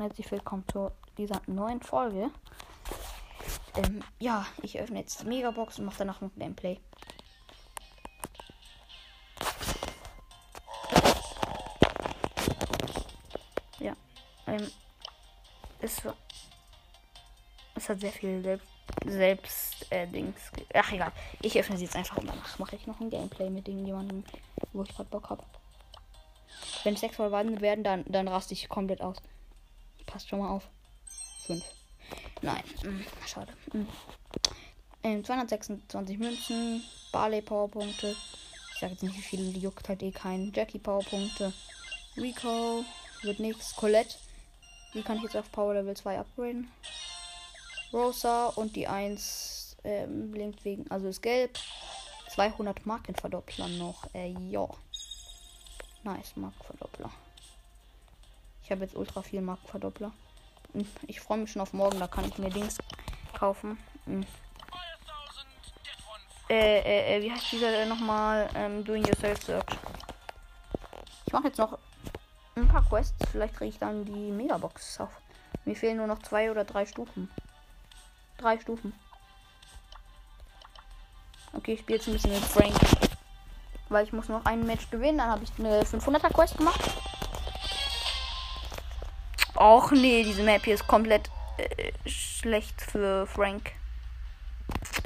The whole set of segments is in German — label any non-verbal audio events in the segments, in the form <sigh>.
Und herzlich willkommen zu dieser neuen Folge. Ähm, ja, ich öffne jetzt die Megabox und mache danach noch Gameplay. Ja, ähm, es, es hat sehr viel Selbst, selbst äh, Dings. Ach egal, ich öffne sie jetzt einfach und danach mache ich noch ein Gameplay mit irgendjemandem, wo ich gerade Bock habe. Wenn sechs verwandelt werden, dann, dann raste ich komplett aus. Passt schon mal auf. Fünf. Nein. Hm, schade. Hm. Ähm, 226 Münzen. Barley Powerpunkte. Ich sage jetzt nicht wie viele, die juckt halt eh keinen. Jackie Powerpunkte. Rico. Wird nichts. Colette. Die kann ich jetzt auf Power Level 2 upgraden. Rosa und die 1 ähm, blinkt wegen, also ist gelb. 200 Markenverdoppler noch. Äh, ja. Nice, Markenverdoppler. Ich habe jetzt ultra viel Markenverdoppler. Ich freue mich schon auf morgen, da kann ich mir Dings kaufen. Hm. Äh, äh, äh, wie heißt dieser nochmal? Ähm, Doing Yourself Search. Ich mache jetzt noch ein paar Quests. Vielleicht kriege ich dann die Megabox auf. Mir fehlen nur noch zwei oder drei Stufen. Drei Stufen. Okay, ich spiele jetzt ein bisschen mit Frank. Weil ich muss noch ein Match gewinnen. Dann habe ich eine 500er Quest gemacht. Och nee, diese Map hier ist komplett äh, schlecht für Frank.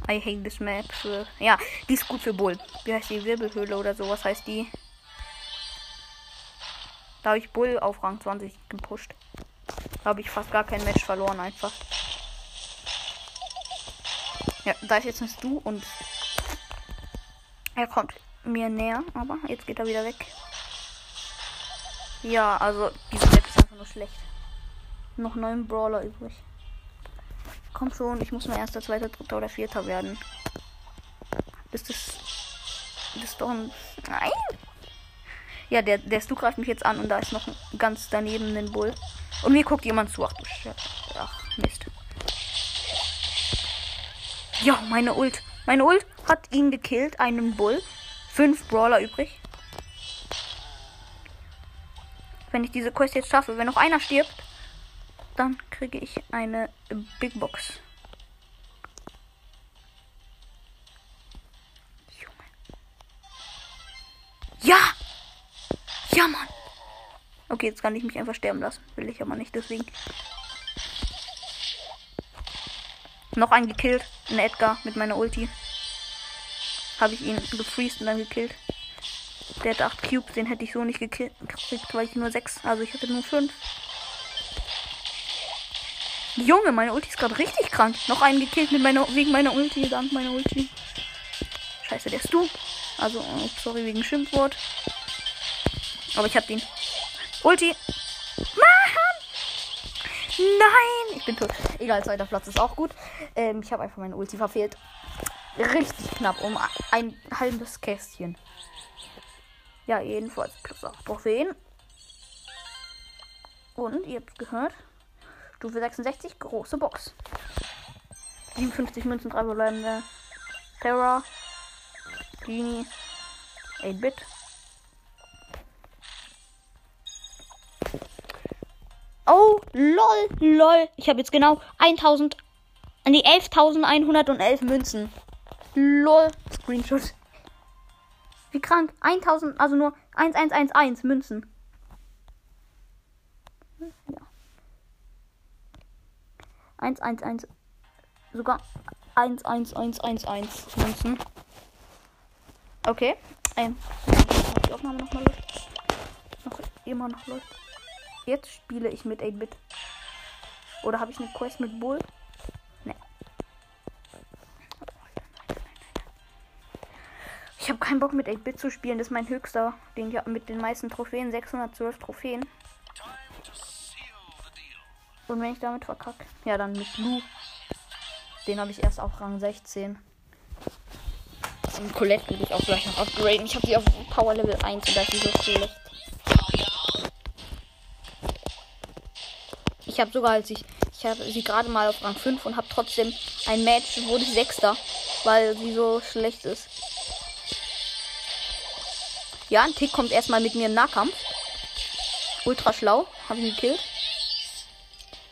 I hate this map. Für, ja, die ist gut für Bull. Wie heißt die Wirbelhöhle oder sowas heißt die? Da habe ich Bull auf Rang 20 gepusht. Da habe ich fast gar kein Match verloren einfach. Ja, da ist jetzt ein Stu und er kommt mir näher, aber jetzt geht er wieder weg. Ja, also diese Map ist einfach nur schlecht. Noch neun Brawler übrig. Komm schon, ich muss nur erster, zweiter, dritter oder vierter werden. Ist das. Das ist doch ein. Nein! Ja, der, der Stu greift mich jetzt an und da ist noch ganz daneben ein Bull. Und mir guckt jemand zu. Ach du Scheiße. Ach, Mist. Ja, meine Ult. Meine Ult hat ihn gekillt, einen Bull. Fünf Brawler übrig. Wenn ich diese Quest jetzt schaffe, wenn noch einer stirbt, dann kriege ich eine Big Box. Junge. Ja! Ja, Mann! Okay, jetzt kann ich mich einfach sterben lassen. Will ich aber nicht, deswegen. Noch einen gekillt. Ein Edgar mit meiner Ulti. Habe ich ihn gefreezed und dann gekillt. Der hat 8 Cubes, den hätte ich so nicht gekriegt, weil ich nur 6, also ich hatte nur 5. Junge, meine Ulti ist gerade richtig krank. Noch einen gekillt mit meiner, wegen meiner Ulti, dank meiner Ulti. Scheiße, der ist du. Also, oh, sorry wegen Schimpfwort. Aber ich hab den. Ulti. Mann! Nein! Ich bin tot. Egal, zweiter Platz ist auch gut. Ähm, ich habe einfach meine Ulti verfehlt. Richtig knapp um ein halbes Kästchen. Ja, jedenfalls plus 8 Trophäen. Und ihr habt gehört. Stufe 66, große Box. 57 Münzen, 3 verbleibende. Terra. Genie. 8-Bit. Oh, lol, lol. Ich habe jetzt genau 1000, an die 11.111 Münzen. Lol, Screenshot. Wie krank. 1000, also nur 1111 Münzen. Ja. 111. Sogar 11111 Münzen. Okay. Ähm, die Aufnahme nochmal läuft. Noch immer noch läuft. Jetzt spiele ich mit 8-Bit. Oder habe ich eine Quest mit Bull? Nee. Ich habe keinen Bock mit 8-Bit zu spielen. Das ist mein höchster. Den ich mit den meisten Trophäen. 612 Trophäen. Und wenn ich damit verkacke, ja, dann mit Blue. Den habe ich erst auf Rang 16. Und Colette will ich auch gleich noch upgraden. Ich habe sie auf Power Level 1 und da ist sie so schlecht. Ich habe sogar, als ich, ich habe sie gerade mal auf Rang 5 und habe trotzdem ein Match, wurde ich Sechster, weil sie so schlecht ist. Ja, ein Tick kommt erstmal mit mir im Nahkampf. Ultra schlau, habe ihn gekillt.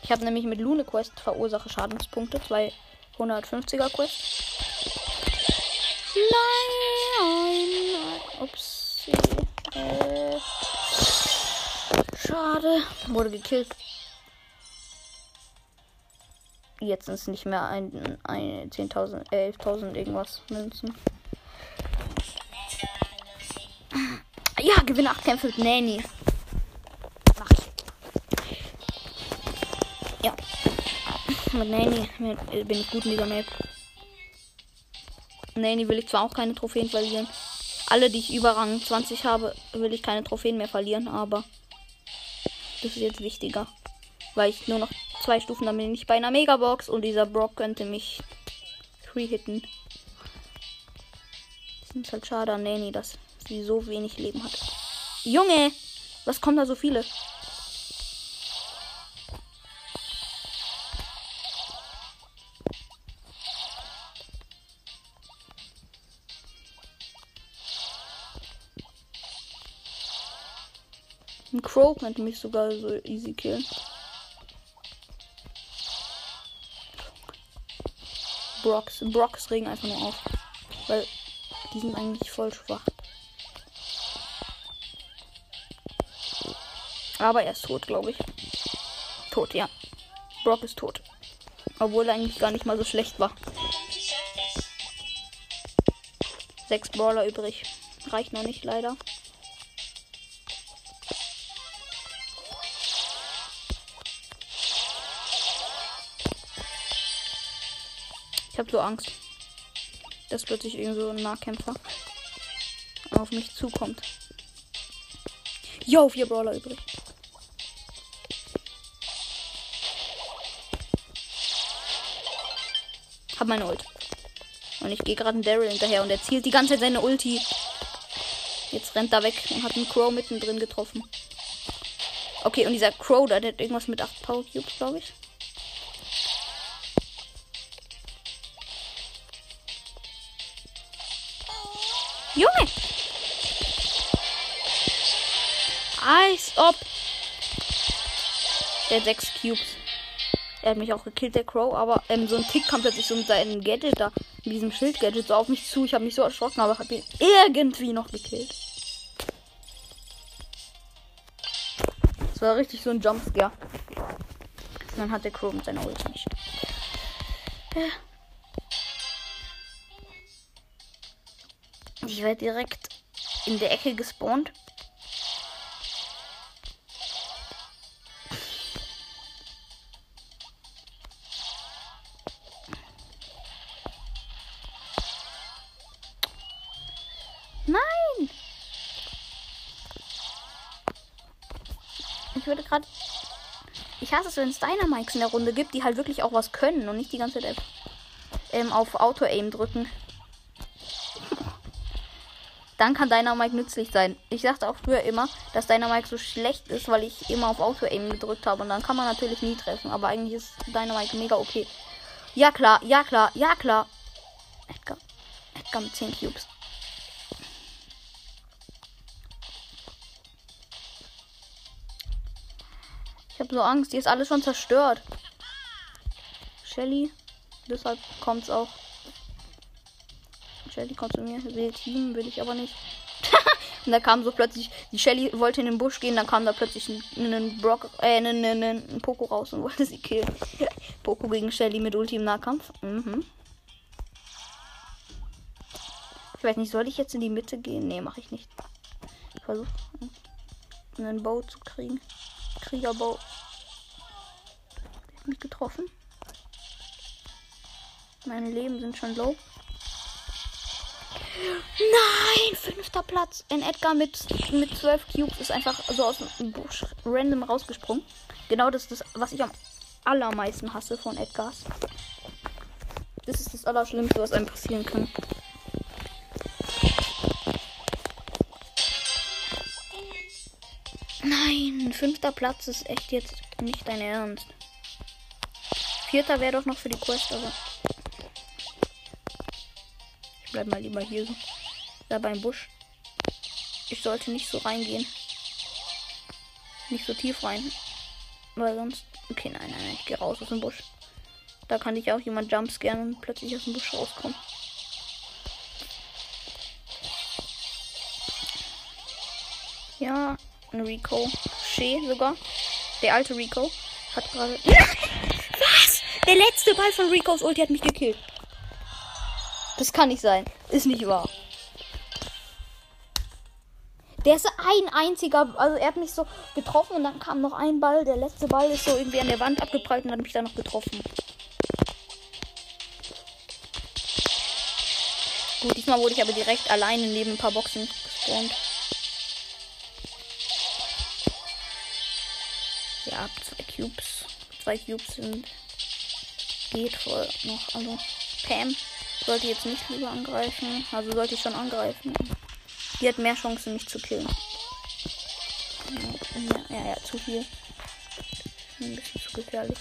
Ich habe nämlich mit Lune Quest verursache Schadenspunkte. 250er Quest. Nein! Ups. Äh, schade. Wurde gekillt. Jetzt sind es nicht mehr ein, ein 10.000, 11.000 irgendwas Münzen. Ja, gewinne 8 Kämpfe mit Nanny. Ja. Mit Nanny bin ich gut in dieser Map. Nanny will ich zwar auch keine Trophäen verlieren. Alle, die ich über Rang 20 habe, will ich keine Trophäen mehr verlieren, aber das ist jetzt wichtiger. Weil ich nur noch zwei Stufen, dann bin ich bei einer Megabox und dieser Brock könnte mich free-hitten. Das ist halt schade an Nanny, dass sie so wenig Leben hat. Junge! Was kommen da so viele? Ein Crow könnte mich sogar so easy killen. Brocks. Brocks regen einfach nur auf. Weil die sind eigentlich voll schwach. Aber er ist tot, glaube ich. Tot, ja. Brock ist tot. Obwohl er eigentlich gar nicht mal so schlecht war. Sechs Brawler übrig. Reicht noch nicht, leider. So Angst, dass plötzlich irgend so ein Nahkämpfer auf mich zukommt. Jo, vier Brawler übrig. Hab meine Ult. Und ich gehe gerade einen Daryl hinterher und er zielt die ganze Zeit seine Ulti. Jetzt rennt er weg und hat einen Crow mittendrin getroffen. Okay, und dieser Crow, da, der hat irgendwas mit 8 Power Cubes, glaube ich. Ob. Der hat 6 Cubes. Er hat mich auch gekillt, der Crow, aber ähm, so ein Tick kam plötzlich so mit seinem Gadget da, mit diesem Schild-Gadget so auf mich zu. Ich habe mich so erschrocken, aber habe ihn irgendwie noch gekillt. Das war richtig so ein Jumpscare. Und dann hat der Crow mit seiner Ult nicht. Ich werde direkt in der Ecke gespawnt. Ich hasse es, wenn es Dynamics in der Runde gibt, die halt wirklich auch was können und nicht die ganze Zeit ähm, auf Auto-Aim drücken. <laughs> Dann kann Dynamite nützlich sein. Ich dachte auch früher immer, dass Dynamite so schlecht ist, weil ich immer auf Auto-Aim gedrückt habe. Und dann kann man natürlich nie treffen. Aber eigentlich ist Dynamite mega okay. Ja klar, ja klar, ja klar. Edgar. Edgar mit 10 Cubes. Habe so Angst, die ist alles schon zerstört. Shelly. Deshalb kommt's auch. Shelly kommt zu mir. Will Team, will ich aber nicht. <laughs> und da kam so plötzlich, die Shelly wollte in den Busch gehen, dann kam da plötzlich ein, ein Brock, äh, ein, ein, ein, Poco raus und <laughs> wollte sie killen. <laughs> Poco gegen Shelly mit Ulti im Nahkampf. Mhm. Ich weiß nicht, soll ich jetzt in die Mitte gehen? Nee, mache ich nicht. Ich versuche einen Bow zu kriegen. Kriegerbow. Mich getroffen. Meine Leben sind schon low. Nein, fünfter Platz. In Edgar mit, mit 12 Cubes ist einfach so aus dem Busch random rausgesprungen. Genau das ist das, was ich am allermeisten hasse von Edgars. Das ist das Allerschlimmste, was einem passieren kann. Fünfter Platz ist echt jetzt nicht dein Ernst. Vierter wäre doch noch für die Quest, aber. Ich bleib mal lieber hier so. Da beim Busch. Ich sollte nicht so reingehen. Nicht so tief rein. Weil sonst. Okay, nein, nein, nein. Ich gehe raus aus dem Busch. Da kann ich auch jemand jumpscaren und plötzlich aus dem Busch rauskommen. Ja, ein Rico. Shea sogar. Der alte Rico hat gerade. Was? Der letzte Ball von Ricos Ulti hat mich gekillt. Das kann nicht sein. Ist nicht wahr. Der ist ein einziger, also er hat mich so getroffen und dann kam noch ein Ball. Der letzte Ball ist so irgendwie an der Wand abgeprallt und hat mich dann noch getroffen. Gut, diesmal wurde ich aber direkt alleine neben ein paar Boxen gespawnt. Ja, zwei Cubes. Zwei Cubes sind. Geht voll noch. Also, Pam sollte jetzt nicht lieber angreifen. Also sollte ich schon angreifen. Die hat mehr Chancen, mich zu killen. Ja, ja, ja zu viel. Ein bisschen zu gefährlich.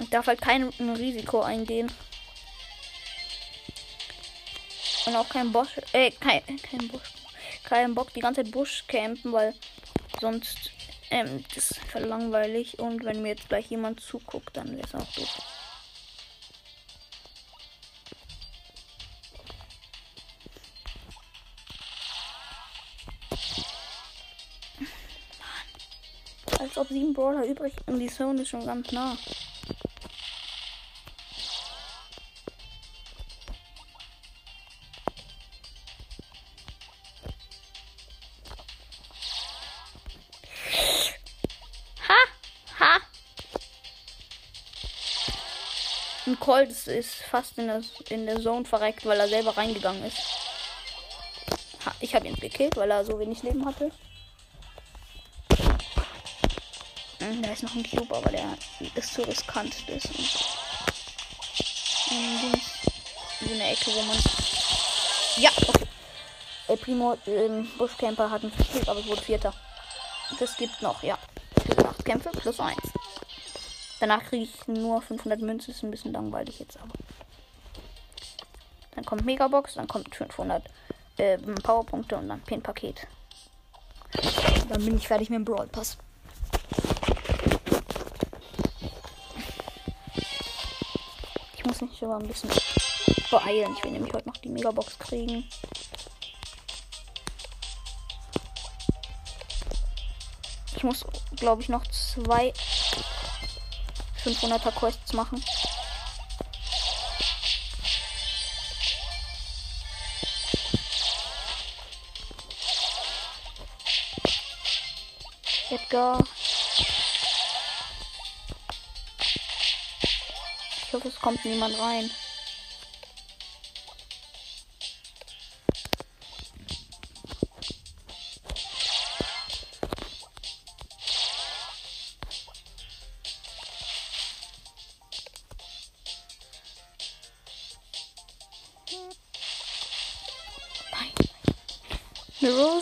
Ich darf halt kein Risiko eingehen. Und auch kein Bosch, äh, kein, kein Busch, kein Bock die ganze Zeit Busch campen, weil sonst, ähm, das ist langweilig und wenn mir jetzt gleich jemand zuguckt, dann wäre es auch doof. Als ob sieben Brawler übrig und die Zone ist schon ganz nah. Colt ist fast in der, in der Zone verreckt, weil er selber reingegangen ist. Ha, ich habe ihn gekillt, weil er so wenig Leben hatte. Hm, da ist noch ein Cube, aber der ist zu riskant. Das ist in eine Ecke, wo man. Ja, okay. El Primo ähm, Buschcamper hat einen Verspielt, aber es wurde Vierter. Das gibt noch, ja. Für 8 Kämpfe plus 1. Danach kriege ich nur 500 Münzen. Ist ein bisschen langweilig jetzt aber. Dann kommt Megabox, dann kommt 500 äh, Powerpunkte und dann Pin-Paket. Dann bin ich fertig mit dem Brawl Pass. Ich muss mich aber ein bisschen beeilen. Ich will nämlich heute noch die Megabox kriegen. Ich muss, glaube ich, noch zwei 500er Quests machen. Edgar. Ich hoffe, es kommt niemand rein.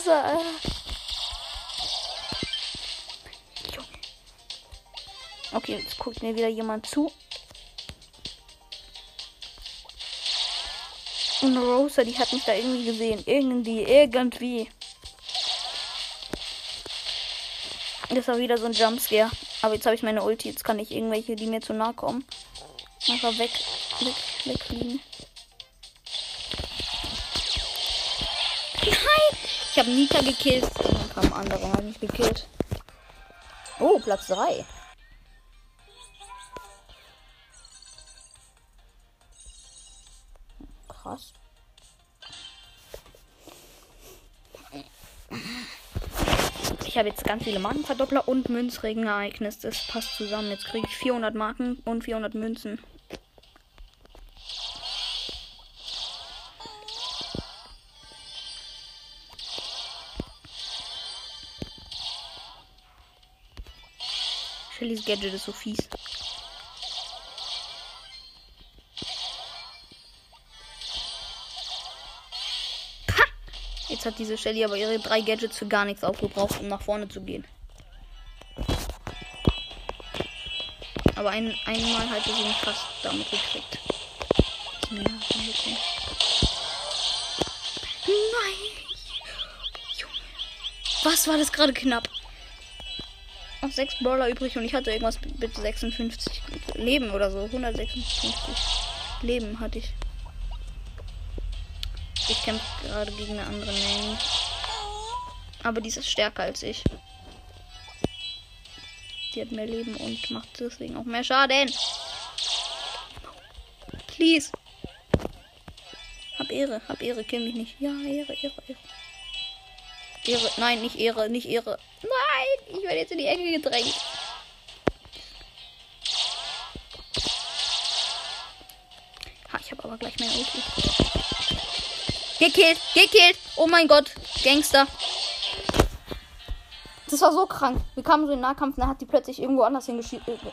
Rosa. Okay, jetzt guckt mir wieder jemand zu. Und Rosa, die hat mich da irgendwie gesehen. Irgendwie, irgendwie. Das war wieder so ein Jumpscare. Aber jetzt habe ich meine Ulti. Jetzt kann ich irgendwelche, die mir zu nahe kommen, einfach weg, weg, wegfliegen. Ich habe Nita gekillt. Und ein anderer und hat mich gekillt. Oh, Platz 3. Krass. Ich habe jetzt ganz viele Markenverdoppler und Münzregenereignis. Das passt zusammen. Jetzt kriege ich 400 Marken und 400 Münzen. Gadget ist so fies. Ha! Jetzt hat diese Shelly aber ihre drei Gadgets für gar nichts aufgebraucht, um nach vorne zu gehen. Aber ein, einmal hat sie mich fast damit gekriegt. Nein. Was war das gerade knapp? Noch sechs Brawler übrig und ich hatte irgendwas mit 56 Leben oder so. 156 Leben hatte ich. Ich kämpfe gerade gegen eine andere Menge. Aber die ist stärker als ich. Die hat mehr Leben und macht deswegen auch mehr Schaden. Please. Hab Ehre, hab Ehre, kill mich nicht. Ja, Ehre, Ehre, Ehre. Ehre, nein, nicht Ehre, nicht Ehre. Nein, ich werde jetzt in die Ecke gedrängt. Ha, ich habe aber gleich mein Ulti. Gekillt, gekillt. Oh mein Gott, Gangster. Das war so krank. Wir kamen so in den Nahkampf und dann hat die plötzlich irgendwo anders äh,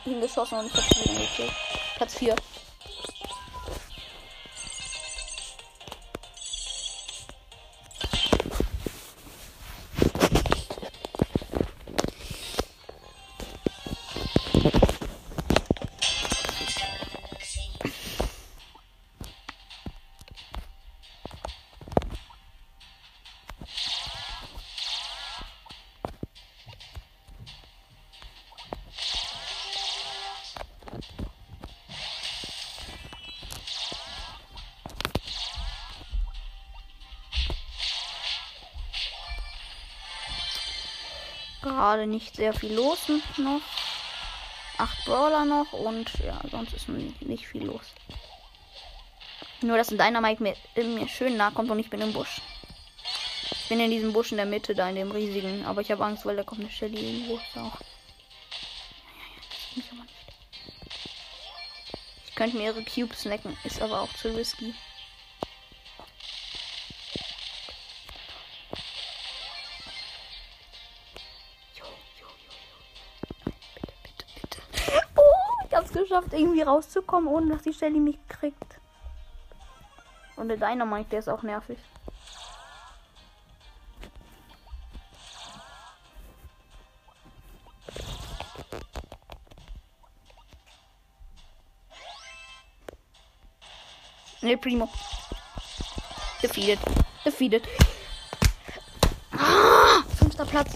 hingeschossen und ich hab sie gekillt. Platz 4. gerade nicht sehr viel los noch. Acht Brawler noch und ja, sonst ist nicht viel los. Nur, dass ein Dynamite mir, mir schön nah kommt und ich bin im Busch. Ich bin in diesem Busch in der Mitte, da in dem riesigen. Aber ich habe Angst, weil da kommt eine Shelly irgendwo. Auch. Ich könnte mir ihre Cubes snacken, ist aber auch zu risky. Irgendwie rauszukommen, ohne dass die Shelly mich kriegt. Und der Dynamite, der ist auch nervig. Ne, Primo. Defeated. Defeated. Ah, fünfter Platz.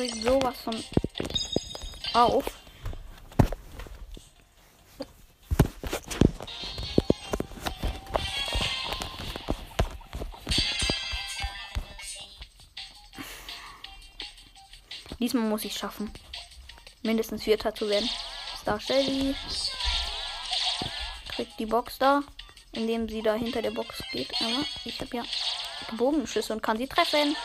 regt sowas von auf. Diesmal muss ich schaffen. Mindestens Vierter zu werden. Star Shelly kriegt die Box da, indem sie da hinter der Box geht. Aber ich habe ja Bogenschüsse und kann sie treffen.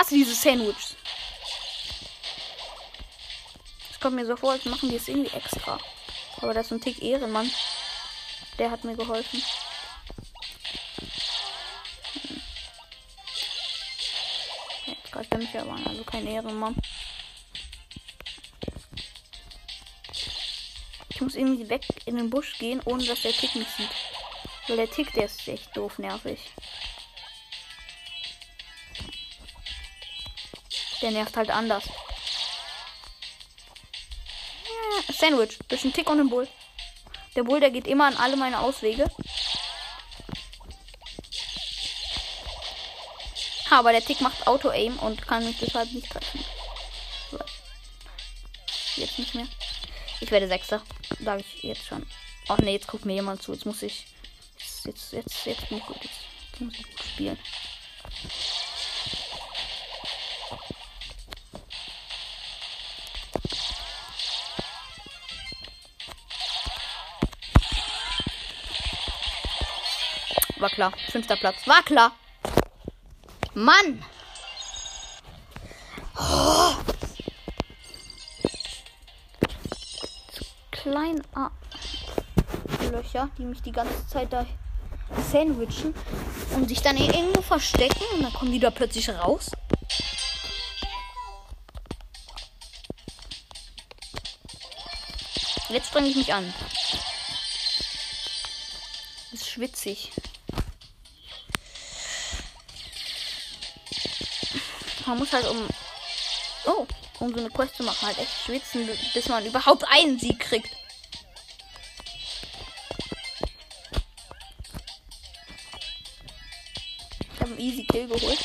Hasse diese Sandwiches. Es kommt mir so vor, als machen die es irgendwie extra. Aber das ist ein Tick Ehrenmann. Der hat mir geholfen. Hm. Jetzt greift er aber also kein Ehrenmann. Ich muss irgendwie weg in den Busch gehen, ohne dass der Tick mich sieht. Weil der Tick, der ist echt doof nervig. Der nervt halt anders. Ja, Sandwich. Bisschen Tick und ein Bull. Der Bull, der geht immer an alle meine Auswege. Aber der Tick macht Auto-Aim und kann mich deshalb nicht treffen. Jetzt nicht mehr. Ich werde Sechster. Sage ich jetzt schon. Ach nee, jetzt guckt mir jemand zu. Jetzt muss ich. Jetzt, jetzt, jetzt, jetzt. Jetzt, jetzt muss ich gut spielen. War klar. Fünfter Platz. War klar. Mann. Oh. Kleine. Löcher, die mich die ganze Zeit da sandwichen und sich dann irgendwo verstecken und dann kommen die da plötzlich raus. Jetzt strenge ich mich an. Das ist schwitzig. Man muss halt um. Oh, um so eine Quest zu machen, halt echt schwitzen, bis man überhaupt einen Sieg kriegt. Ich habe einen Easy Kill geholt.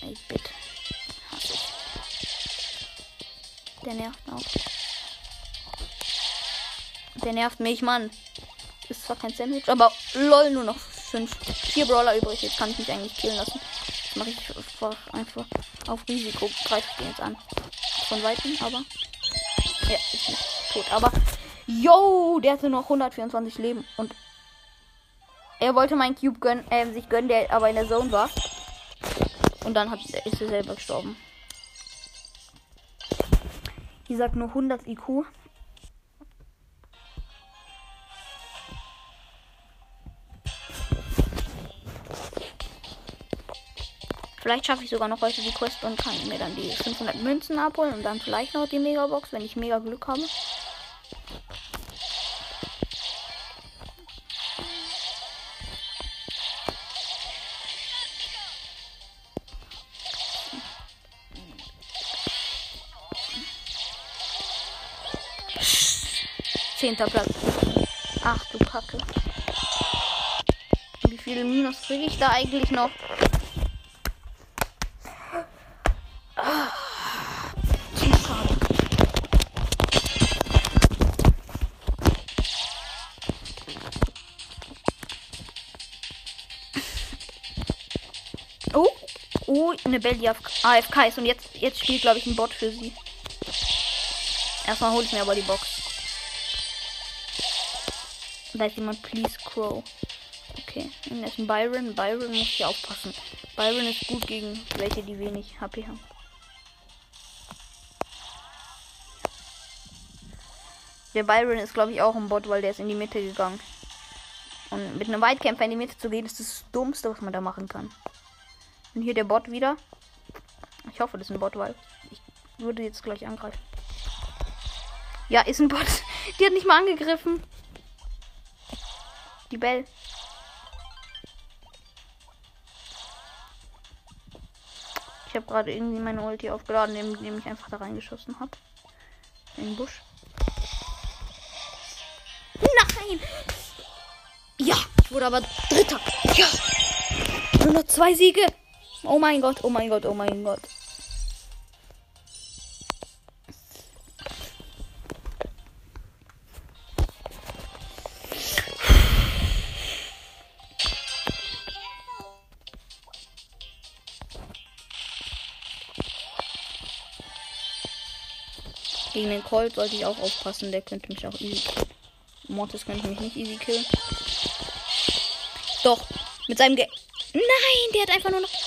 Ey, bitte. Ich. Der nervt auch. Der nervt mich, Mann. Ist zwar kein Sandwich, aber lol, nur noch fünf. Vier Brawler übrig. Jetzt kann ich mich eigentlich killen lassen. Das mache ich einfach, einfach auf Risiko. Greife ich den jetzt an. Von Weitem, aber. Ja, ist nicht tot. Aber. Yo, der hatte noch 124 Leben. Und er wollte meinen Cube gönnen, äh, sich gönnen, der aber in der Zone war. Und dann hat, ist er selber gestorben. Die sagt nur 100 IQ. Vielleicht schaffe ich sogar noch heute die Quest und kann mir dann die 500 Münzen abholen und dann vielleicht noch die Megabox, wenn ich mega Glück habe. Zehnter Platz. Ach du Kacke. Wie viele Minus kriege ich da eigentlich noch? Eine Belle, die AFK ist und jetzt, jetzt spielt, glaube ich, ein Bot für sie. Erstmal hole ich mir aber die Box. Da ist jemand, please crow. Okay, und ist ein Byron. Byron muss hier aufpassen. Byron ist gut gegen welche, die wenig HP haben. Der Byron ist, glaube ich, auch ein Bot, weil der ist in die Mitte gegangen. Und mit einem Weitkämpfer in die Mitte zu gehen, ist das Dummste, was man da machen kann. Und hier der Bot wieder. Ich hoffe, das ist ein Bot, weil ich würde jetzt gleich angreifen. Ja, ist ein Bot. <laughs> Die hat nicht mal angegriffen. Die Bell. Ich habe gerade irgendwie meine Ulti aufgeladen, indem ich einfach da reingeschossen habe. In den Busch. Nein! Ja, ich wurde aber Dritter. Ja! Nur noch zwei Siege. Oh mein Gott, oh mein Gott, oh mein Gott. Gegen den Colt sollte ich auch aufpassen, der könnte mich auch easy killen. Mortis könnte mich nicht easy killen. Doch, mit seinem Ge Nein, der hat einfach nur noch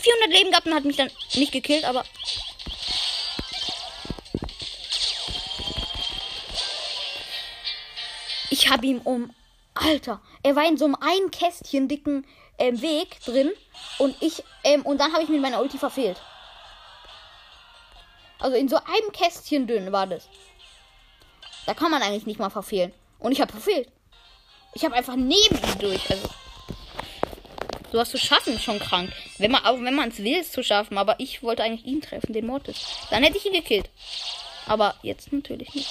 400 Leben gehabt und hat mich dann nicht gekillt, aber. Ich habe ihm um. Alter, er war in so einem ein Kästchen dicken ähm, Weg drin und ich ähm, und dann habe ich mit meiner Ulti verfehlt. Also in so einem Kästchen dünn war das. Da kann man eigentlich nicht mal verfehlen. Und ich habe verfehlt. Ich habe einfach neben ihm durch. Also sowas zu schaffen schon krank. Wenn man auch wenn man es will, es zu schaffen. Aber ich wollte eigentlich ihn treffen, den Mortis. Dann hätte ich ihn gekillt. Aber jetzt natürlich nicht.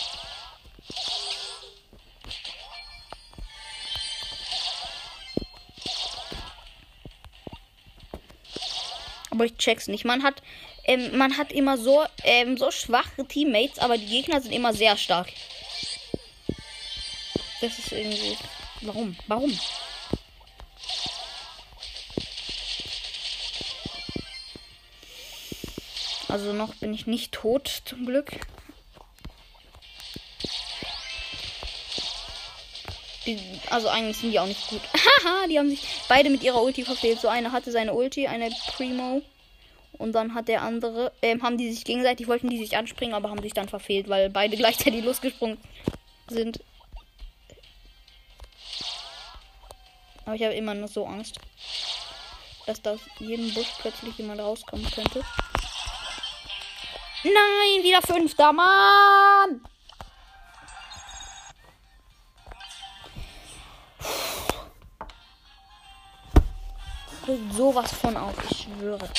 Aber ich check's nicht. Man hat, ähm, man hat immer so, ähm, so schwache Teammates, aber die Gegner sind immer sehr stark. Das ist irgendwie. Warum? Warum? Also noch bin ich nicht tot, zum Glück. Die, also eigentlich sind die auch nicht gut. <laughs> Haha, die haben sich beide mit ihrer Ulti verfehlt. So eine hatte seine Ulti, eine Primo. Und dann hat der andere, äh, haben die sich gegenseitig, wollten die sich anspringen, aber haben sich dann verfehlt, weil beide <laughs> gleichzeitig losgesprungen sind. Aber ich habe immer nur so Angst, dass da aus jedem Busch plötzlich jemand rauskommen könnte. Nein, wieder fünfter Mann! regt sowas von auf, ich schwöre.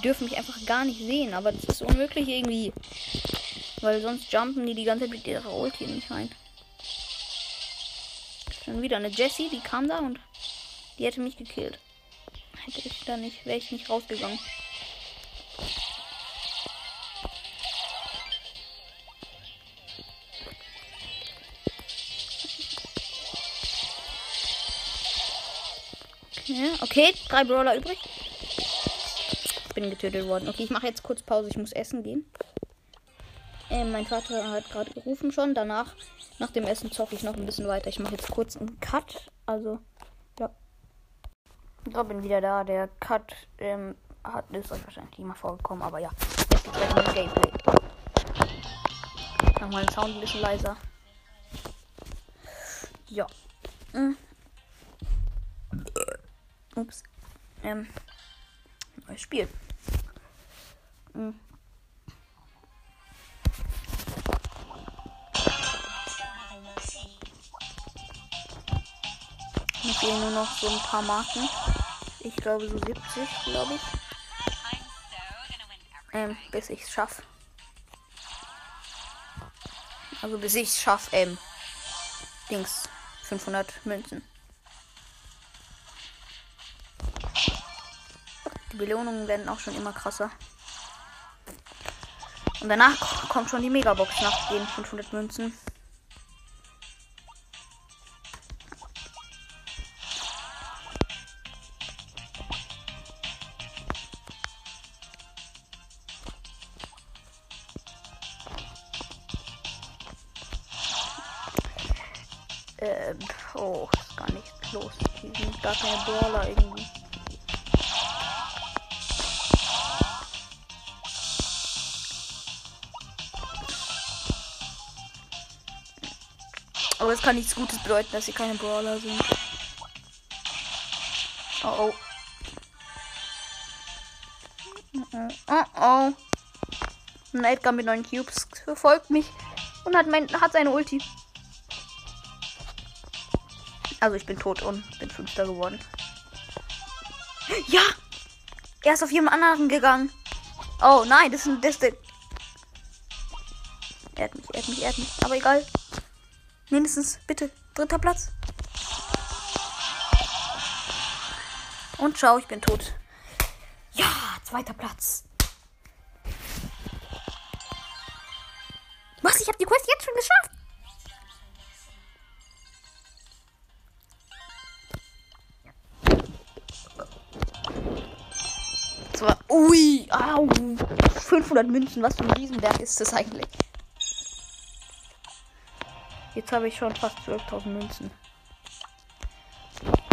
Die dürfen mich einfach gar nicht sehen, aber das ist unmöglich irgendwie. Weil sonst jumpen die die ganze Zeit mit ihrer Ulti nicht rein. Schon wieder eine Jessie, die kam da und die hätte mich gekillt. Hätte ich da nicht, wäre ich nicht rausgegangen. Okay, okay, drei Brawler übrig. Bin getötet worden. Okay, ich mache jetzt kurz Pause. Ich muss essen gehen. Ähm, mein Vater hat gerade gerufen schon. Danach, nach dem Essen, zocke ich noch ein bisschen weiter. Ich mache jetzt kurz einen Cut. Also, ja. Ich bin wieder da. Der Cut ähm, hat, ist euch wahrscheinlich mal vorgekommen. Aber ja, jetzt geht's weiter mit Gameplay. Mach mal den Sound ein bisschen leiser. Ja. Hm. Ups. Ähm. Neues Spiel. Hm. Mir fehlen nur noch so ein paar Marken. Ich glaube so 70, glaube ich. Ähm, bis ich es schaffe. Also bis ich es schaffe, ähm, Dings, 500 Münzen. Die Belohnungen werden auch schon immer krasser. Und danach kommt schon die Megabox nach den 500 Münzen. Kann nichts Gutes bedeuten, dass sie keine Brawler sind. Oh oh. Oh oh. Ein Edgar mit neun Cubes verfolgt mich und hat, mein, hat seine Ulti. Also ich bin tot und bin Fünfter geworden. Ja! Er ist auf jemand anderen gegangen. Oh nein, das ist ein. Der er hat mich, er hat mich, er hat mich. Aber egal. Mindestens, bitte. Dritter Platz. Und schau, ich bin tot. Ja, zweiter Platz. Was? Ich habe die Quest jetzt schon geschafft. Zwar, ui, au, 500 Münzen. Was für ein Riesenberg ist das eigentlich? Jetzt habe ich schon fast 12.000 Münzen.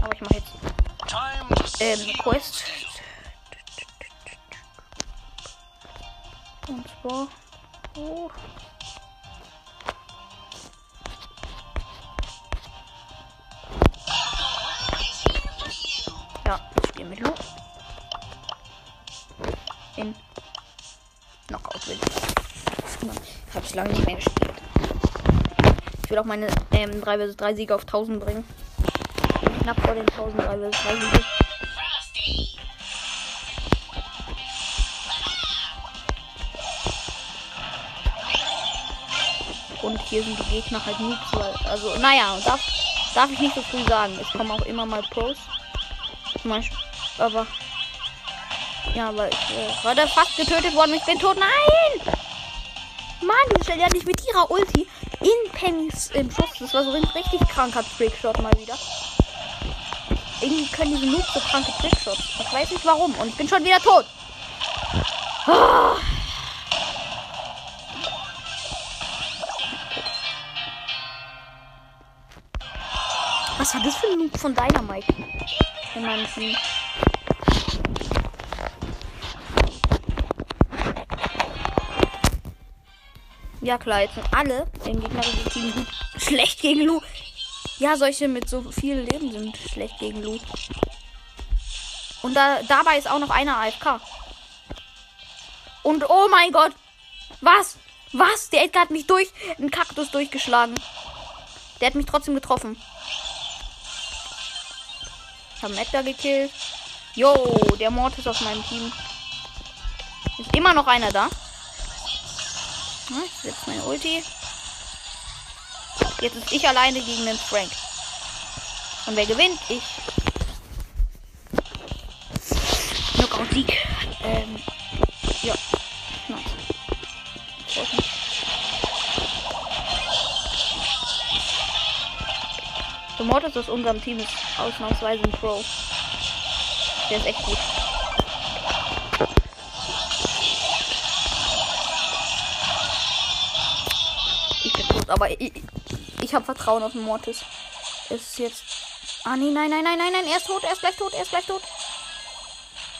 Aber ich mache jetzt ähm, Quest. Und zwar. Oh. Ja, ich spiele mit Lu. In Knockout will ich. Habe ich lange nicht mehr gespielt. Will auch meine ähm, 3 vs 3 Siege auf 1000 bringen. Knapp vor den 1000 3 vs 3 Siege. Und hier sind die Gegner halt nie zu. Also, naja, darf, darf ich nicht so früh sagen. Es kommen auch immer mal Pros. Zum Beispiel, aber. Ja, aber ich äh, war da fast getötet worden. Ich bin tot. Nein! Mann, die stellt ja nicht mit ihrer Ulti Pennys im Schuss. Das war so ein richtig kranker Trickshot mal wieder. Irgendwie können diese Noobs so kranke Trickshots. Ich weiß nicht warum. Und ich bin schon wieder tot. Ah. Was war das für ein Noob von Dynamite? In meinem Team. Ja klar, jetzt sind alle im gegnerischen Team gut. Schlecht gegen Lu. Ja, solche mit so viel Leben sind schlecht gegen Lu. Und da, dabei ist auch noch einer AFK. Und oh mein Gott. Was? Was? Der Edgar hat mich durch einen Kaktus durchgeschlagen. Der hat mich trotzdem getroffen. Ich habe Edgar gekillt. Yo, der Mord ist auf meinem Team. Ist immer noch einer da. Na, ich setze meine Ulti. Jetzt ist ich alleine gegen den Frank. Und wer gewinnt? Ich. Knockout-Sieg. Ähm, ja. Nice. Freut mich. Der Mortis aus unserem Team ist ausnahmsweise ein Pro. Der ist echt gut. Tot, aber ich, ich habe Vertrauen auf den Mortis. Ist jetzt. Ah, nee, nein, nein, nein, nein, nein. Er ist tot, er ist gleich tot, er ist gleich tot.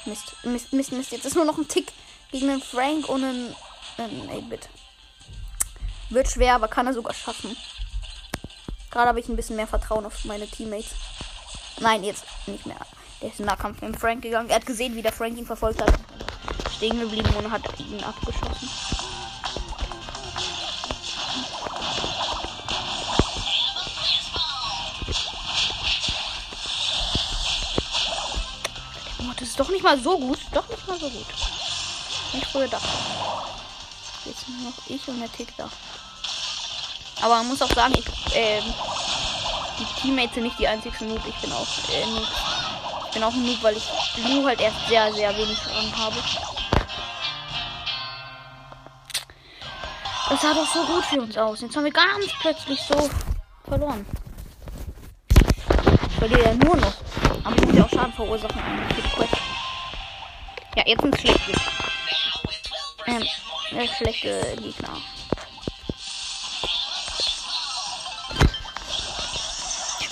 Mist, Mist, Mist, Mist. Jetzt ist nur noch ein Tick gegen einen Frank und einen, einen 8-Bit. Wird schwer, aber kann er sogar schaffen. Gerade habe ich ein bisschen mehr Vertrauen auf meine Teammates. Nein, jetzt nicht mehr. Der ist in Nahkampf mit Frank gegangen. Er hat gesehen, wie der Frank ihn verfolgt hat. Stehen geblieben und hat ihn abgeschossen. Doch nicht mal so gut. Doch nicht mal so gut. Nicht früher dachte. Jetzt nur noch ich und der Tick da. Aber man muss auch sagen, ich, ähm, die Teammates sind nicht die einzigsten Noob. Ich bin auch äh, Noob. Ich bin auch ein Noob, weil ich Lu halt erst sehr, sehr wenig dran habe. Das sah doch so gut für uns aus. Jetzt haben wir ganz plötzlich so verloren. Ich verliere ja nur noch. Aber ich muss ja auch Schaden verursachen Quest. Ja, jetzt sind schlechte. Ähm, äh, schlechte Gegner.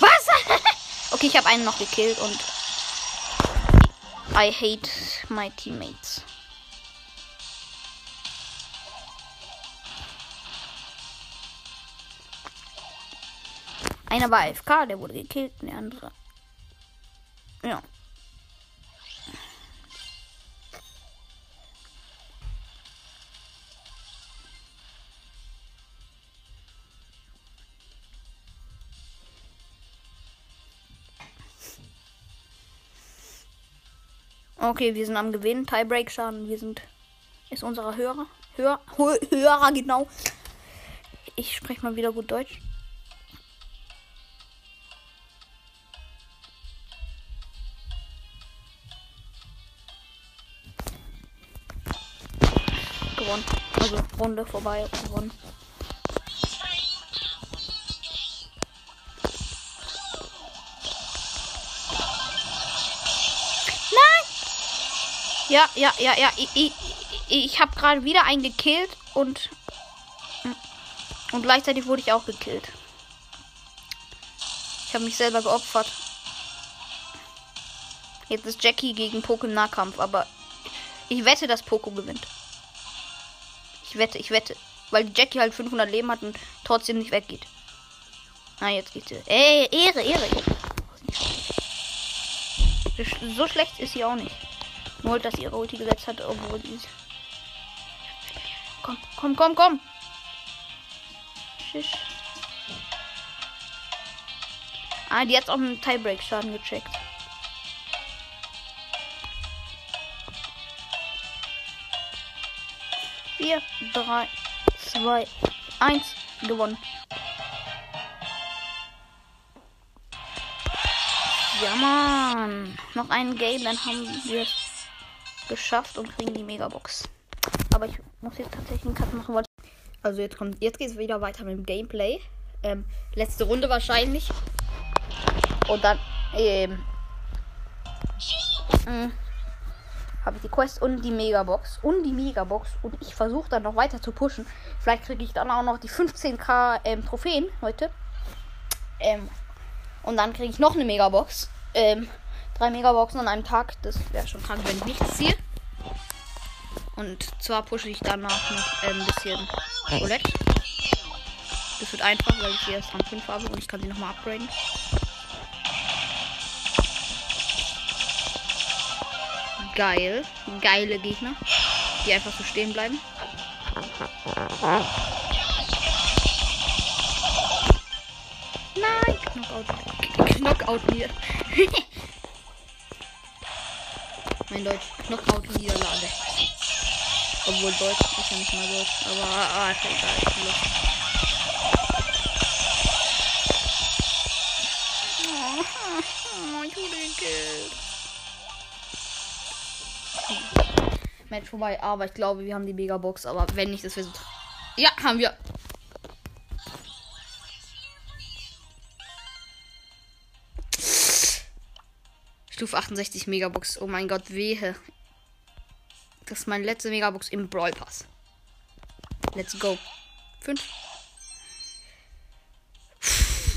Was? <laughs> okay, ich habe einen noch gekillt und I hate my teammates. Einer war AFK, der wurde gekillt, der andere. Ja. Okay, wir sind am Gewinnen. Tiebreak-Schaden. Wir sind. Ist unserer Hörer. Hör, Hö- Hörer, genau. Ich spreche mal wieder gut Deutsch. Gewonnen. Also Runde vorbei. Gewonnen. Ja, ja, ja, ja. Ich, ich, ich habe gerade wieder einen gekillt und. Und gleichzeitig wurde ich auch gekillt. Ich habe mich selber geopfert. Jetzt ist Jackie gegen Poco im Nahkampf, aber ich wette, dass Poco gewinnt. Ich wette, ich wette. Weil Jackie halt 500 Leben hat und trotzdem nicht weggeht. Ah, jetzt geht's. Ey, Ehre, Ehre. So schlecht ist sie auch nicht. Nur, dass ihre Ulti gesetzt hat, obwohl sie. Komm, komm, komm, komm! Schisch. Ah, die hat auch einen Tiebreak-Schaden gecheckt. Vier, drei, zwei, eins, gewonnen. Ja, Mann. Noch ein Game, dann haben wir es geschafft und kriegen die Megabox. Aber ich muss jetzt tatsächlich einen Cut machen. weil- Also jetzt kommt, jetzt geht es wieder weiter mit dem Gameplay. Ähm, letzte Runde wahrscheinlich. Und dann ähm, habe ich die Quest und die Megabox und die Megabox und ich versuche dann noch weiter zu pushen. Vielleicht kriege ich dann auch noch die 15k ähm, Trophäen heute. Ähm, Und dann kriege ich noch eine Megabox. Ähm, drei Megaboxen an einem Tag. Das wäre schon krank, wenn ich nichts ziehe. Und zwar pushe ich danach noch ähm, ein bisschen Roulette. Das wird einfach, weil ich hier erst Rang 5 habe und ich kann sie nochmal upgraden. Geil. Geile Gegner, die einfach so stehen bleiben. Nein, Knockout. Knockout mir. <laughs> mein Deutsch. Knockout-Niederlage. Obwohl Deutsch ist ja nicht mal Deutsch. Aber ah, ist egal. Oh, ich <laughs> wurde gekillt. Match vorbei, aber ich glaube, wir haben die Megabox. Aber wenn nicht, das wäre so. Ja, haben wir. Stufe 68 Megabox. Oh mein Gott, wehe. Das ist meine letzte Megabox im Brawl Pass. Let's go. 5.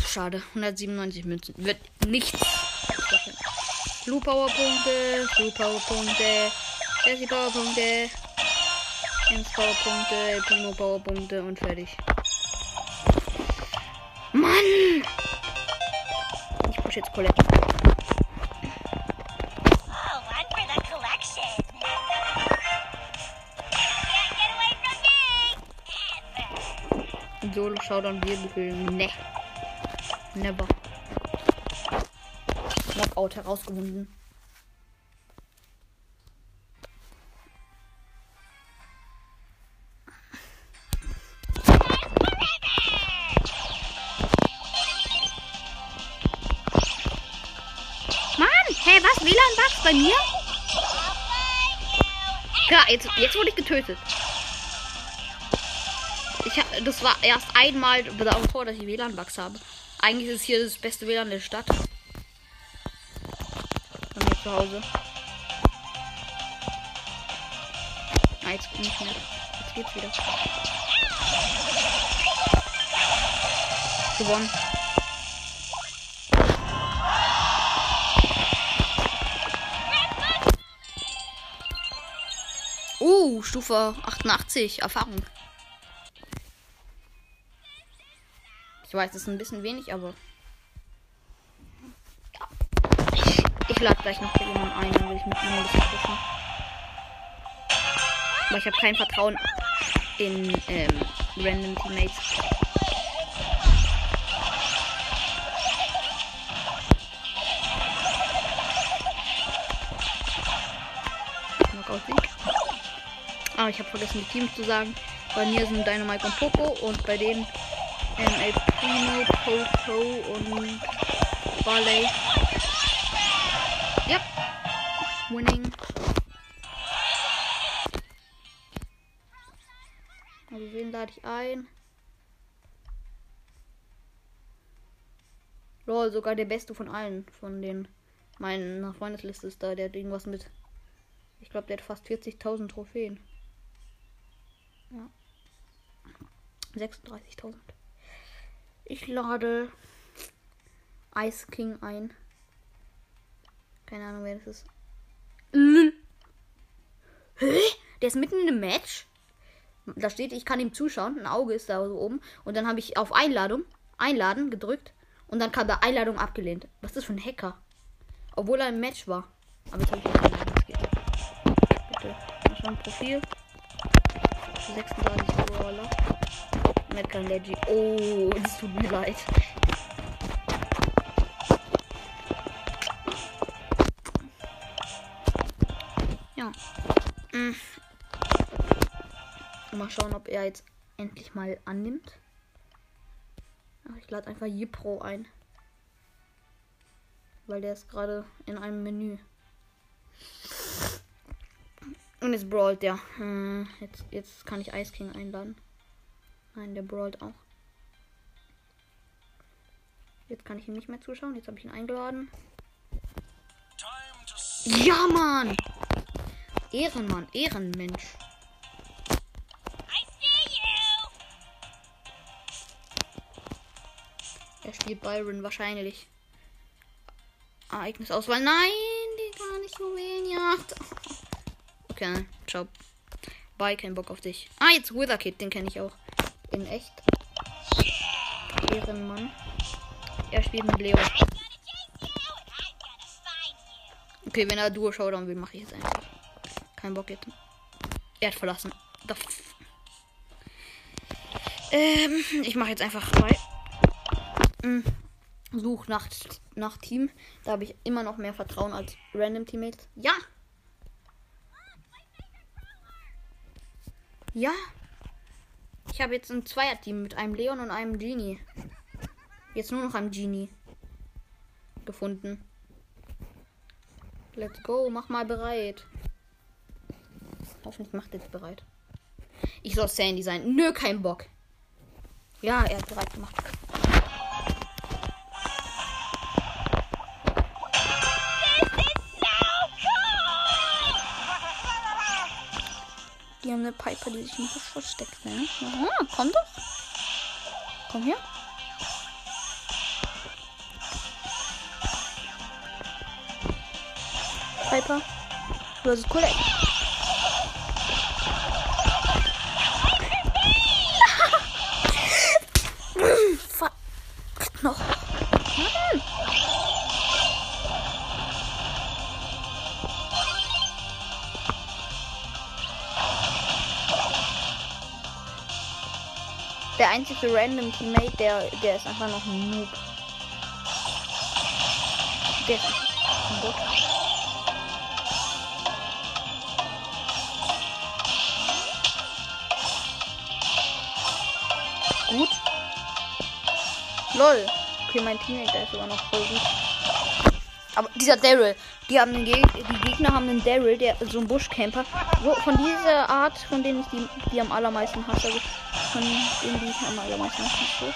Schade. 197 Münzen. Wird nichts. Blue Power Punkte. Blue Power Punkte. Jesse Power Punkte. Ems Power Punkte. Primo Power Punkte und fertig. Mann! Ich push jetzt Colette. Showdown Wirbelhöhle. Ne. Never. Knockout herausgefunden. Mann, hä, was? WLAN-Bugs bei mir? Ja, jetzt, jetzt wurde ich getötet. Ich das war erst einmal davor, dass ich WLAN-Bugs habe. Eigentlich ist hier das beste WLAN der Stadt. Bei mir zu Hause. Ah, jetzt nicht mehr. Jetzt geht's wieder. Gewonnen. Uh, Stufe 88. Erfahrung. Ich weiß, das ist ein bisschen wenig, aber. Ja. Ich, ich lade gleich noch jemanden ein, dann will ich mit ihm ein bisschen pushen. Aber ich habe kein Vertrauen in ähm, random Teammates. Ah, ich habe vergessen, die Teams zu sagen. Bei mir sind Dynamite und Poco und bei denen ähm, Primo, Poco und Barley. Ja. Winning. Also wen lade ich ein? Lol, sogar der beste von allen. Von den meinen Freundesliste ist da. Der hat irgendwas mit. Ich glaube, der hat fast 40.000 Trophäen. Ja. 36.000. Ich lade Ice King ein. Keine Ahnung, wer das ist. Lül. Hä? Der ist mitten in einem Match. Da steht, ich kann ihm zuschauen. Ein Auge ist da so oben. Und dann habe ich auf Einladung, Einladen gedrückt. Und dann kam da Einladung abgelehnt. Was ist das für ein Hacker? Obwohl er im Match war. Aber jetzt habe ich ihn nicht. Bitte. Mal schauen, Profil. 36 Brawler. Metcalf Leggy. Oh, es tut mir leid. Ja. Mm. Mal schauen, ob er jetzt endlich mal annimmt. Ich lade einfach Yipro ein. Weil der ist gerade in einem Menü. Und jetzt brawlt der. Hm, jetzt, jetzt kann ich Ice King einladen. Nein, der brawlt auch. Jetzt kann ich ihm nicht mehr zuschauen. Jetzt habe ich ihn eingeladen. Ja, Mann! Ehrenmann, Ehrenmensch. Er spielt Byron wahrscheinlich. Ereignisauswahl. Nein, die gar nicht Juwelenjagd. Okay, ciao. Bye, kein Bock auf dich. Ah, jetzt Wither Kid, den kenne ich auch. In echt. Ehrenmann. Er spielt mit Leo. Okay, wenn er Duo Showdown will, mache ich jetzt einfach. Kein Bock jetzt. Er hat verlassen. Ähm, ich mache jetzt einfach zwei. Mm, Such nach, nach Team. Da habe ich immer noch mehr Vertrauen als Random Teammates. Ja! Ja! Ich habe jetzt ein Zweierteam mit einem Leon und einem Genie. Jetzt nur noch einem Genie gefunden. Let's go, mach mal bereit. Hoffentlich macht jetzt bereit. Ich soll Sandy sein. Nö, kein Bock. Ja, er hat bereit gemacht. Die haben eine Piper, die sich im Busch versteckt. Ne? Aha, komm doch. Komm her. Piper. Du hast einzige random Teammate, der, der ist einfach noch ein Noob. Der ist. Gut. Lol. Okay, mein Teammate, ist sogar noch voll gut. Aber dieser Daryl, die haben den Geg die Gegner haben einen Daryl, der so ein Buschcamper. So, von dieser Art, von denen ich die, die am allermeisten hasse, von denen die ich am allermeisten hasse.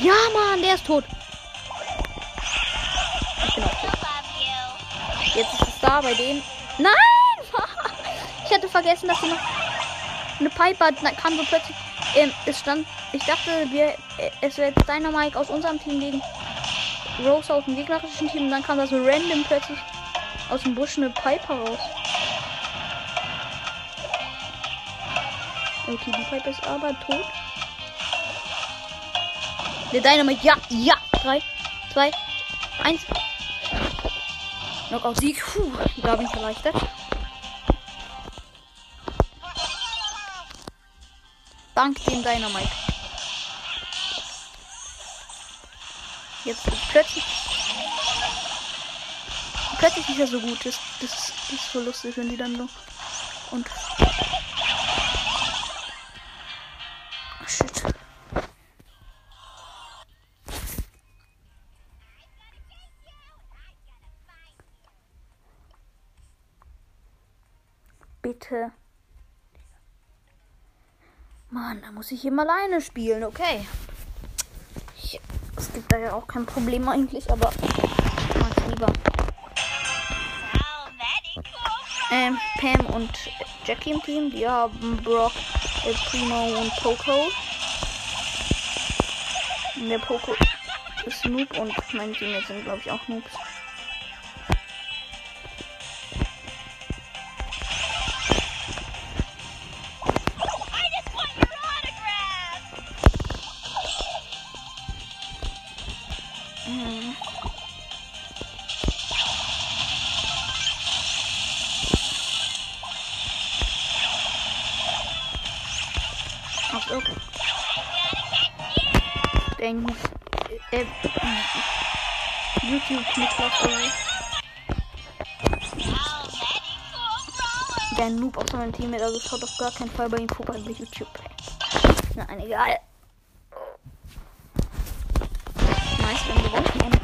Ja, Mann, der ist tot. Ich bin auch tot. Jetzt ist es da bei denen. Nein! Vergessen, dass sie noch eine Piper. Na, kam so plötzlich. Ähm, es stand. Ich dachte, wir, äh, es wäre jetzt Dynamite aus unserem Team gegen Rose aus dem gegnerischen Team. Und dann kam da so random plötzlich aus dem Busch eine Piper raus. Okay, die Piper ist aber tot. Der Dynamite, ja, ja. 3, 2, 1. Knockout-Sieg. Puh, da bin ich erleichtert. Dank dem Dynamite. Jetzt plötzlich. Plötzlich ist er so gut. Das, das, das ist so lustig, wenn die dann so. Und. Muss ich eben alleine spielen, okay. Es gibt da ja auch kein Problem eigentlich, aber ich mag's lieber. Ähm, Pam und Jackie im Team, die haben Brock, äh, Primo und Poco. Und der Poco ist Noob und meine Teammates sind, glaube ich, auch Noobs. Cool der Noob aus meinem Team mit, also schaut auf gar keinen Fall bei ihm vorbei bei YouTube. Nein, egal. Nice, wir haben gewonnen.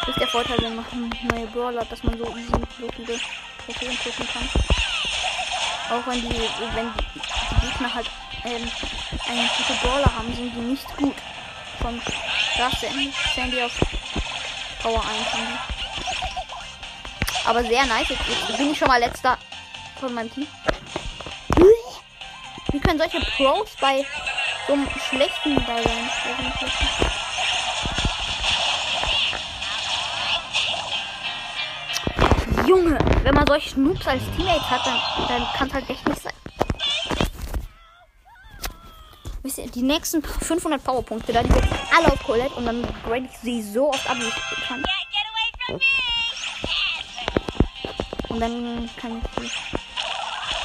Das ist der Vorteil, wenn man neue Brawler hat, dass man so easy so viele Trophäen pushen kann. Auch wenn die, wenn die, die Gegner halt ähm, eine gute Brawler haben, sind die nicht gut. Von Sandy, Sandy auf Power 1 haben die. Aber sehr nice. Jetzt bin ich schon mal letzter von meinem Team. Wie können solche Pros bei so einem schlechten Ball sein? Junge, wenn man solche Noobs als Teammates hat, dann, dann kann es halt echt nicht sein. Wisst ihr, die nächsten 500 Powerpunkte, da die alle auf Colette und dann grade ich sie so oft ab, wie ich kann. Und dann kann ich sie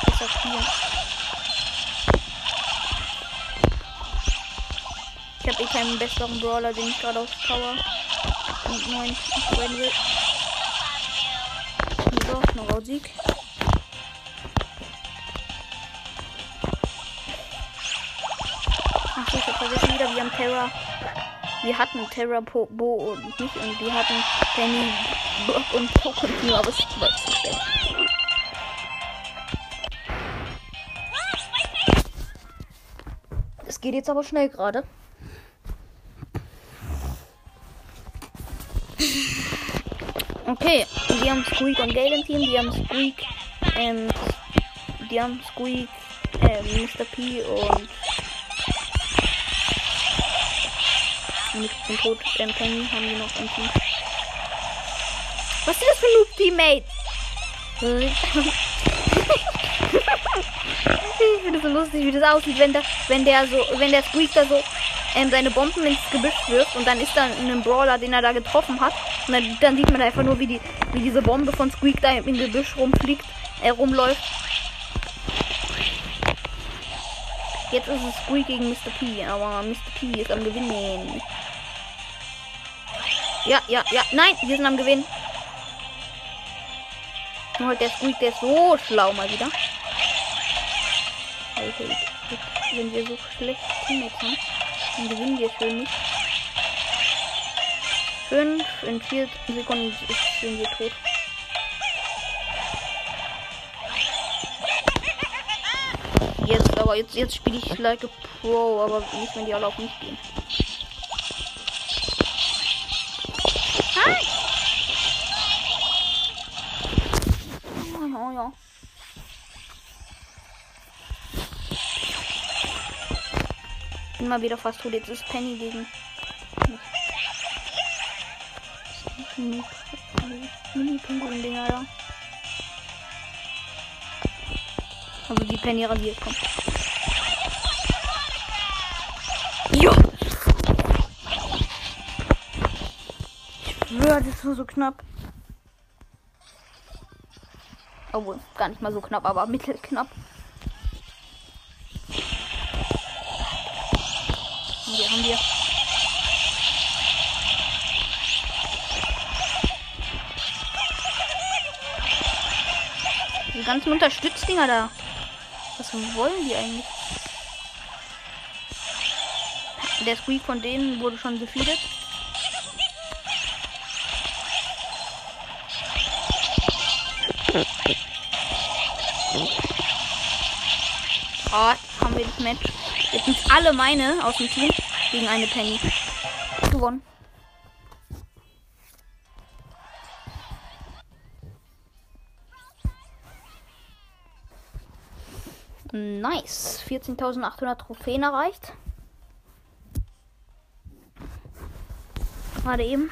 besser spielen. Ich habe eh keinen besseren Brawler, den ich gerade auf Power und 9 upgraden will. So, noch Sieg. Ach, ich hab vergessen wieder, wir haben Terra. Wir hatten Terra, Bo und mich und die hatten Penny, Brock und nur, aber es schlecht. Es geht jetzt aber schnell gerade. Okay, die haben Squeak und Gale im Team, die haben Squeak, ähm, die haben Squeak, ähm, Mr. P und ich bin tot, ähm, Penny haben die noch im Team. Was ist das für ein Noob-Teammate? Ich finde so lustig, wie das aussieht, wenn der, wenn der so, wenn der Squeak da so ähm, seine Bomben ins Gebüsch wirft und dann ist da ein Brawler, den er da getroffen hat. Und dann, dann sieht man einfach nur, wie, die, wie diese Bombe von Squeak da im Gebüsch rumfliegt, äh, rumläuft. Jetzt ist es Squeak gegen Mr. P, aber Mr. P ist am Gewinnen. Ja, ja, ja. Nein, wir sind am Gewinnen. Nur halt der Squeak, der ist so schlau mal wieder. Alter, wenn wir so schlecht Teammates haben, dann gewinnen wir schön nicht. Fünf, in vier Sekunden ist- sind wir tot. Jetzt, aber jetzt, jetzt spiele ich like a Pro, aber nicht, wenn die alle auf mich gehen. Bin mal wieder fast tot. Jetzt ist Penny gegen. Mini-Pinguin-Dinger da. Also die Penny rasiert kommt. Jo! Ich schwöre, das war so knapp. Obwohl, gar nicht mal so knapp, aber mittelknapp. Haben wir. Die ganzen Unterstützdinger da. Was wollen die eigentlich? Der Squeak von denen wurde schon defeated. Oh, haben wir das Match. Jetzt sind alle meine aus dem Team gegen eine Penny. Gewonnen. Nice. 14.800 Trophäen erreicht. Gerade eben.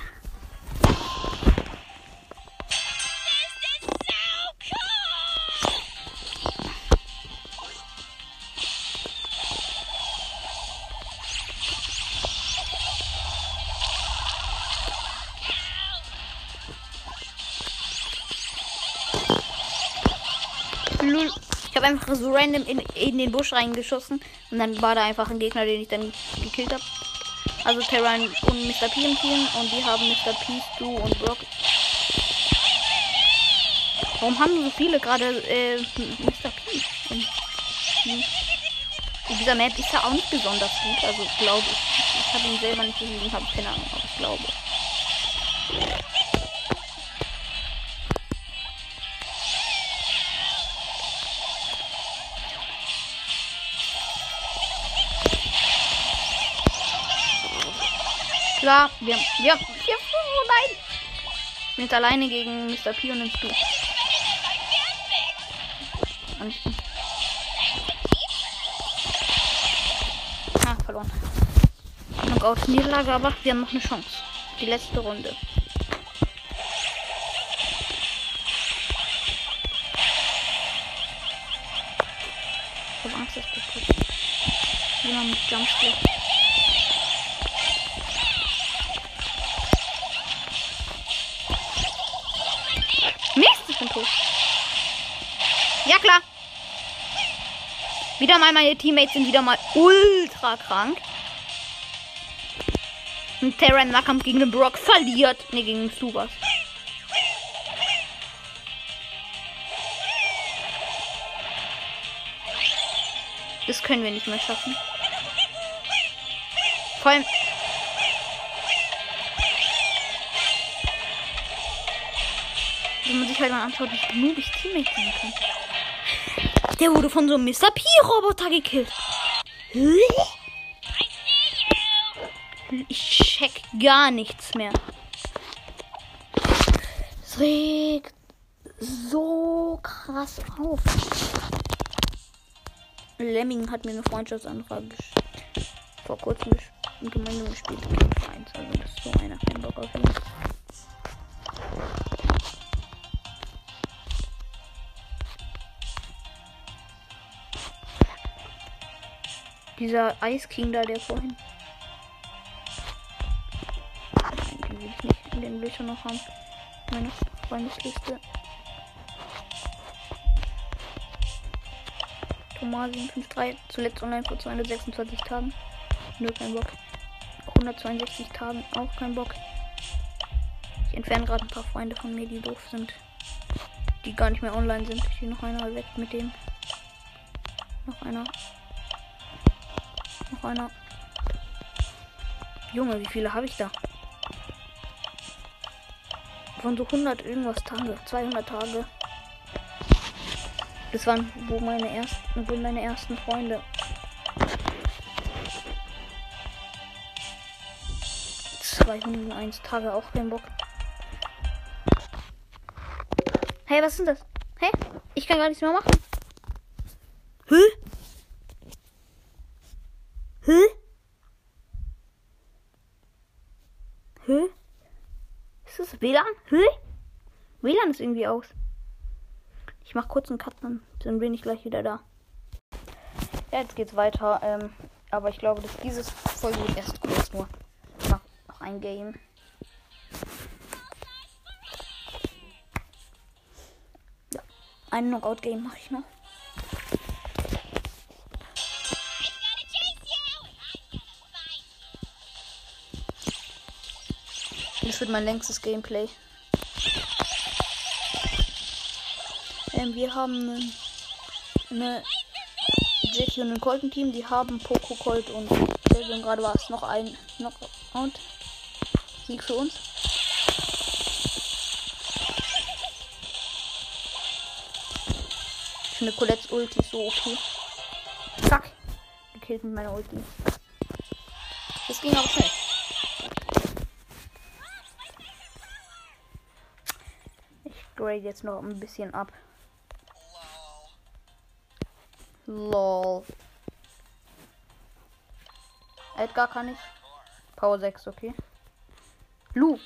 Einfach so random in, in den Busch reingeschossen und dann war da einfach ein Gegner, den ich dann gekillt habe. Also Terran und Mr. P im Team und die haben Mr. P, Stu und Brock. Warum haben so viele gerade äh, Mr. P? Team? In dieser Map ist er auch nicht besonders gut, also glaube ich. Ich habe ihn selber nicht gesehen, habe keine Ahnung, aber ich glaube. Ja, wir haben. Wir haben. Wir, oh nein! Jetzt alleine gegen Mr. P und den Stu. Ah, verloren. Knockout Niederlage, aber wir haben noch eine Chance. Die letzte Runde. Ich hab Angst, dass das kommt. Jemand mit Jumpscare. Ja, klar. Wieder mal meine Teammates sind wieder mal ultra krank. Und Terra im Nahkampf gegen den Brock verliert. Ne, gegen den Subas. Das können wir nicht mehr schaffen. Vor allem. Wenn man sich halt mal anschaut, wie noobig Teammates sein können. Der wurde von so einem Mr. P-Roboter gekillt. Ich check gar nichts mehr. Es regt so krass auf. Lemming hat mir eine Freundschaftsanfrage vor kurzem gemeinsam gespielt. Also das ist so einer kein Bock auf ihn. Dieser Ice King da, der vorhin. Den will ich nicht. Den will ich schon noch haben. Meine Freundesliste. Thomas 753. Zuletzt online vor 226 Tagen. Nö, kein Bock. 162 Tagen. Auch kein Bock. Ich entferne gerade ein paar Freunde von mir, die doof sind. Die gar nicht mehr online sind. Hier noch einer weg mit dem. Noch einer. Einer. Junge, wie viele habe ich da? Von so 100 irgendwas Tage, 200 Tage. Das waren wo meine ersten, wo meine ersten Freunde. ...201 Tage auch kein Bock. Hey, was denn das? Hä? Ich kann gar nichts mehr machen. Hä? Hä? Hä? Ist das WLAN? Hä? WLAN ist irgendwie aus. Ich mach kurz einen Cut, dann, bin ich gleich wieder da. Ja, jetzt geht's weiter. Ähm, aber ich glaube, dass dieses Folge wird erst kurz nur. Ich mach noch ein Game. Ja, ein Knockout-Game mache ich noch. Wird mein längstes Gameplay. Ähm, wir haben eine Jackie und ein Colton Team. Die haben Poco Colt und Delvin. Gerade war es noch ein Knockout. Sieg für uns. Ich finde Colettes Ulti so okay. Zack. Gekillt mit meiner Ulti. Das ging aber schnell. Ich grade jetzt noch ein bisschen ab. Lol. Edgar kann ich. Power 6, okay. Lu.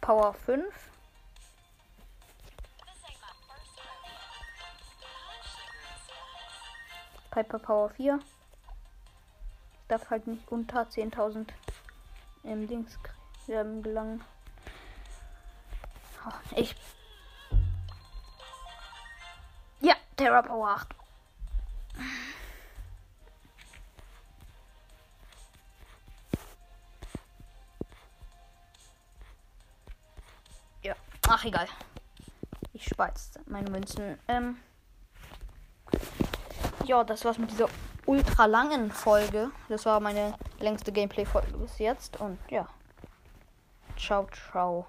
Power 5. Piper Power 4. Ich darf halt nicht unter 10.000 im Dings ähm, gelangen. Ich. Ja, Terra Power 8. Ja, ach egal. Ich speiz meine Münzen. Ähm. Ja, das war's mit dieser ultra langen Folge. Das war meine längste Gameplay-Folge bis jetzt. Und ja. Ciao, ciao.